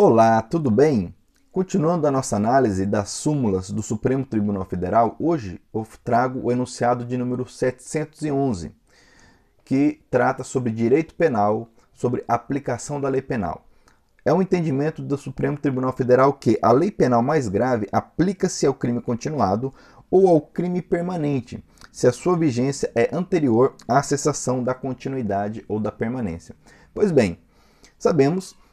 Olá, tudo bem? Continuando a nossa análise das súmulas do Supremo Tribunal Federal, hoje eu trago o enunciado de número 711, que trata sobre direito penal, sobre aplicação da lei penal. É um entendimento do Supremo Tribunal Federal que a lei penal mais grave aplica-se ao crime continuado ou ao crime permanente, se a sua vigência é anterior à cessação da continuidade ou da permanência. Pois bem, sabemos que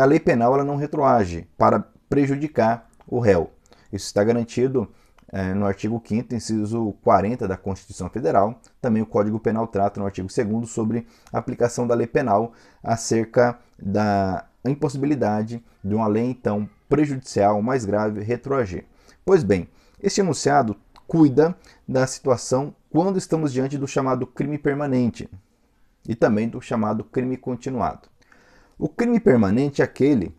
a lei penal ela não retroage para prejudicar o réu. Isso está garantido é, no artigo 5 inciso 40 da Constituição Federal. Também o Código Penal trata no artigo 2 sobre a aplicação da lei penal acerca da impossibilidade de uma lei então prejudicial mais grave retroagir. Pois bem, este enunciado cuida da situação quando estamos diante do chamado crime permanente e também do chamado crime continuado. O crime permanente é aquele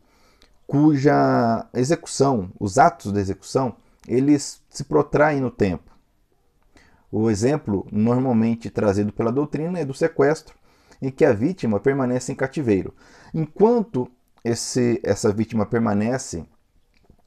cuja execução, os atos da execução, eles se protraem no tempo. O exemplo normalmente trazido pela doutrina é do sequestro, em que a vítima permanece em cativeiro. Enquanto esse, essa vítima permanece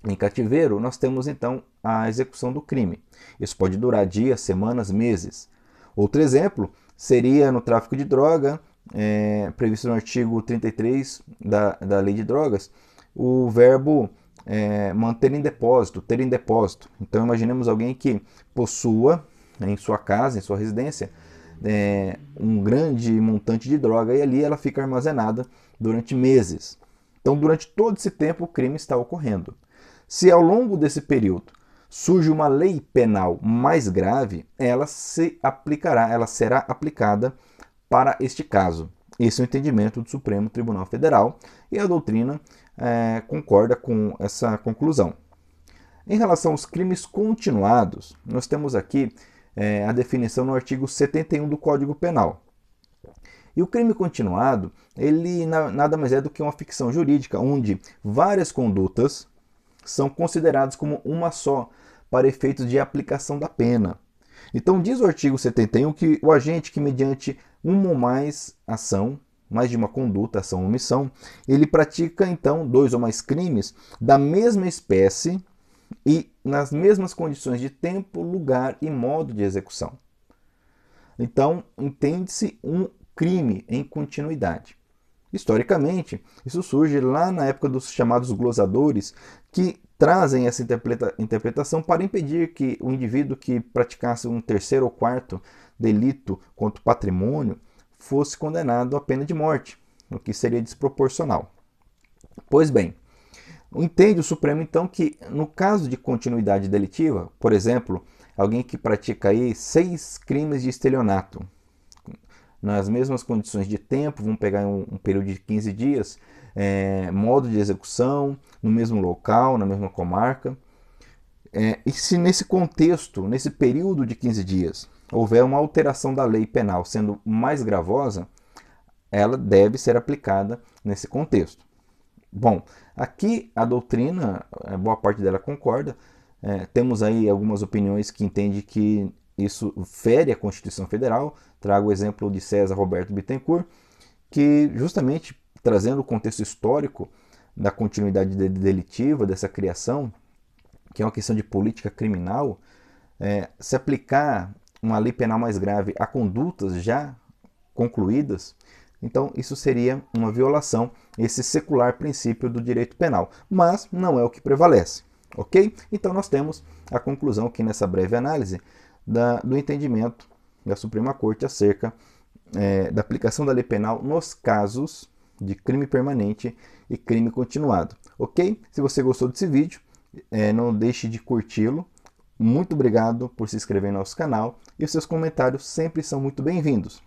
em cativeiro, nós temos então a execução do crime. Isso pode durar dias, semanas, meses. Outro exemplo seria no tráfico de droga, é, previsto no artigo 33 da, da Lei de Drogas, o verbo é, manter em depósito, ter em depósito. Então imaginemos alguém que possua em sua casa, em sua residência, é, um grande montante de droga e ali ela fica armazenada durante meses. Então, durante todo esse tempo, o crime está ocorrendo. Se ao longo desse período surge uma lei penal mais grave, ela se aplicará, ela será aplicada para este caso. Esse é o entendimento do Supremo Tribunal Federal e a doutrina é, concorda com essa conclusão. Em relação aos crimes continuados, nós temos aqui é, a definição no artigo 71 do Código Penal. E o crime continuado, ele nada mais é do que uma ficção jurídica, onde várias condutas são consideradas como uma só, para efeitos de aplicação da pena. Então, diz o artigo 71 que o agente que, mediante uma ou mais ação, mais de uma conduta, ação ou omissão, ele pratica então dois ou mais crimes da mesma espécie e nas mesmas condições de tempo, lugar e modo de execução. Então, entende-se um crime em continuidade. Historicamente, isso surge lá na época dos chamados glosadores, que trazem essa interpreta interpretação para impedir que o indivíduo que praticasse um terceiro ou quarto delito contra o patrimônio fosse condenado à pena de morte, o que seria desproporcional. Pois bem, entende o Supremo então que no caso de continuidade delitiva, por exemplo, alguém que pratica aí seis crimes de estelionato, nas mesmas condições de tempo, vamos pegar um, um período de 15 dias, é, modo de execução, no mesmo local, na mesma comarca. É, e se nesse contexto, nesse período de 15 dias, houver uma alteração da lei penal sendo mais gravosa, ela deve ser aplicada nesse contexto. Bom, aqui a doutrina, é, boa parte dela concorda, é, temos aí algumas opiniões que entendem que isso fere a Constituição Federal. Trago o exemplo de César Roberto Bittencourt, que justamente trazendo o contexto histórico da continuidade delitiva dessa criação, que é uma questão de política criminal, é, se aplicar uma lei penal mais grave a condutas já concluídas, então isso seria uma violação esse secular princípio do direito penal, mas não é o que prevalece, ok? Então nós temos a conclusão aqui nessa breve análise da, do entendimento da Suprema Corte acerca é, da aplicação da lei penal nos casos de crime permanente e crime continuado. Ok? Se você gostou desse vídeo, é, não deixe de curti-lo. Muito obrigado por se inscrever no nosso canal e os seus comentários sempre são muito bem-vindos.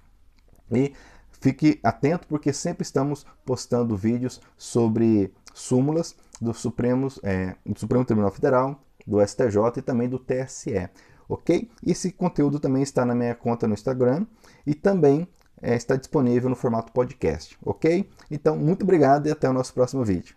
E fique atento porque sempre estamos postando vídeos sobre súmulas do, Supremos, é, do Supremo Tribunal Federal, do STJ e também do TSE ok? Esse conteúdo também está na minha conta no Instagram e também é, está disponível no formato podcast, ok? Então, muito obrigado e até o nosso próximo vídeo.